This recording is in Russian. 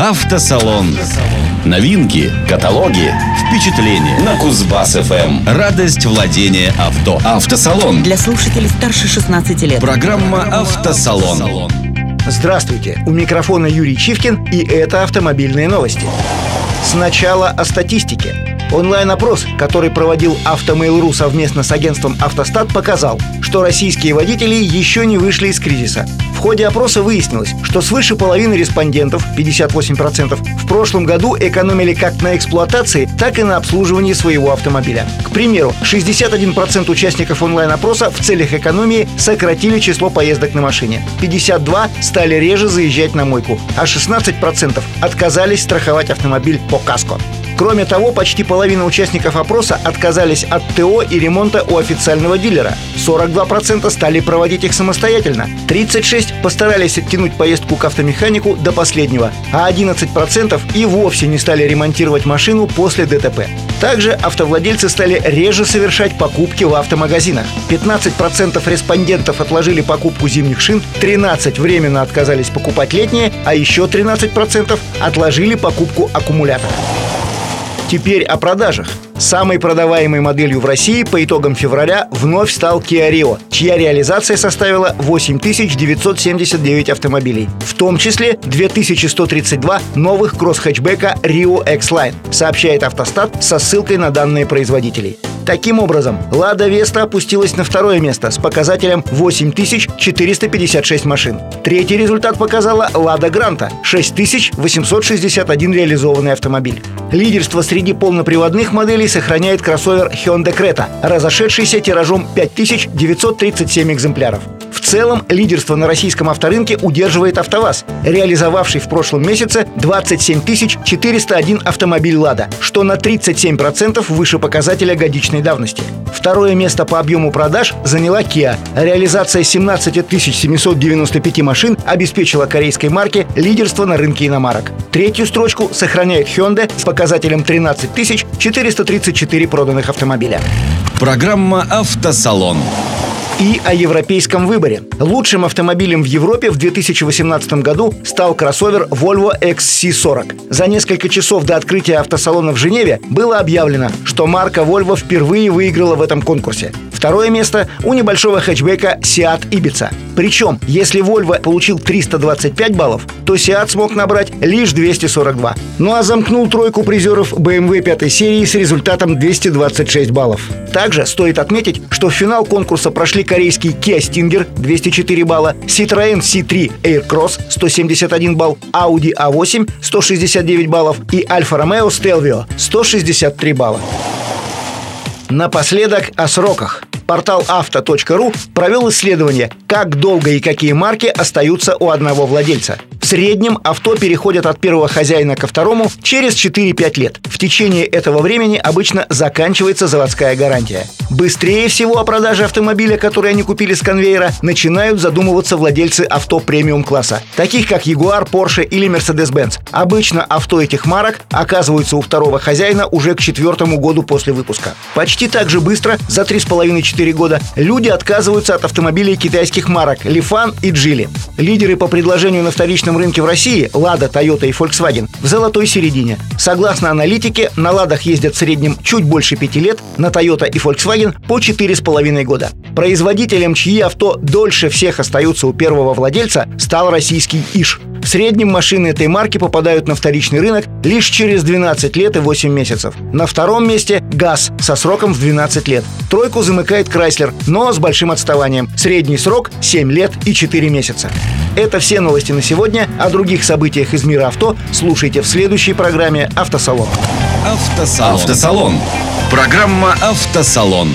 Автосалон. Новинки, каталоги, впечатления на Кузбасс ФМ. Радость владения авто. Автосалон. Для слушателей старше 16 лет. Программа Автосалон. Здравствуйте, у микрофона Юрий Чивкин и это автомобильные новости. Сначала о статистике. Онлайн-опрос, который проводил Автомейл.ру совместно с агентством «Автостат», показал, что российские водители еще не вышли из кризиса. Ходе опроса выяснилось, что свыше половины респондентов, 58%, в прошлом году экономили как на эксплуатации, так и на обслуживании своего автомобиля. К примеру, 61% участников онлайн-опроса в целях экономии сократили число поездок на машине. 52% стали реже заезжать на мойку, а 16% отказались страховать автомобиль по каско. Кроме того, почти половина участников опроса отказались от ТО и ремонта у официального дилера. 42% стали проводить их самостоятельно. 36% постарались оттянуть поездку к автомеханику до последнего, а 11% и вовсе не стали ремонтировать машину после ДТП. Также автовладельцы стали реже совершать покупки в автомагазинах. 15% респондентов отложили покупку зимних шин, 13% временно отказались покупать летние, а еще 13% отложили покупку аккумуляторов. Теперь о продажах. Самой продаваемой моделью в России по итогам февраля вновь стал Kia Rio, чья реализация составила 8979 автомобилей, в том числе 2132 новых кросс-хэтчбека Rio X-Line, сообщает Автостат со ссылкой на данные производителей. Таким образом, «Лада Веста» опустилась на второе место с показателем 8456 машин. Третий результат показала «Лада Гранта» — 6861 реализованный автомобиль. Лидерство среди полноприводных моделей сохраняет кроссовер Hyundai Creta, разошедшийся тиражом 5937 экземпляров. В целом, лидерство на российском авторынке удерживает АвтоВАЗ, реализовавший в прошлом месяце 27 401 автомобиль «Лада», что на 37% выше показателя годичной давности. Второе место по объему продаж заняла Kia. Реализация 17 795 машин обеспечила корейской марке лидерство на рынке иномарок. Третью строчку сохраняет Hyundai с показателем 13 434 проданных автомобиля. Программа «Автосалон» и о европейском выборе. Лучшим автомобилем в Европе в 2018 году стал кроссовер Volvo XC40. За несколько часов до открытия автосалона в Женеве было объявлено, что марка Volvo впервые выиграла в этом конкурсе. Второе место у небольшого хэтчбека Seat Ibiza. Причем, если Volvo получил 325 баллов, то Seat смог набрать лишь 242. Ну а замкнул тройку призеров BMW 5 серии с результатом 226 баллов. Также стоит отметить, что в финал конкурса прошли корейский Kia Stinger 204 балла, Citroën C3 Aircross 171 балл, Audi A8 169 баллов и Alfa Romeo Stelvio 163 балла. Напоследок о сроках. Портал авто.ру провел исследование, как долго и какие марки остаются у одного владельца. В среднем авто переходят от первого хозяина ко второму через 4-5 лет. В течение этого времени обычно заканчивается заводская гарантия. Быстрее всего о продаже автомобиля, который они купили с конвейера, начинают задумываться владельцы авто премиум-класса, таких как Jaguar, Porsche или Mercedes-Benz. Обычно авто этих марок оказываются у второго хозяина уже к четвертому году после выпуска. Почти так же быстро, за 3,5-4 года, люди отказываются от автомобилей китайских марок Lifan и Geely. Лидеры по предложению на вторичном рынке в России – Lada, Toyota и Volkswagen – в золотой середине. Согласно аналитике, на Ладах ездят в среднем чуть больше 5 лет, на Toyota и Volkswagen по 4,5 года. Производителем, чьи авто дольше всех остаются у первого владельца, стал российский ИШ. В среднем машины этой марки попадают на вторичный рынок лишь через 12 лет и 8 месяцев. На втором месте ГАЗ со сроком в 12 лет. Тройку замыкает Крайслер, но с большим отставанием. Средний срок 7 лет и 4 месяца. Это все новости на сегодня. О других событиях из мира авто слушайте в следующей программе «Автосалон». Автосалон. Автосалон. Программа «Автосалон».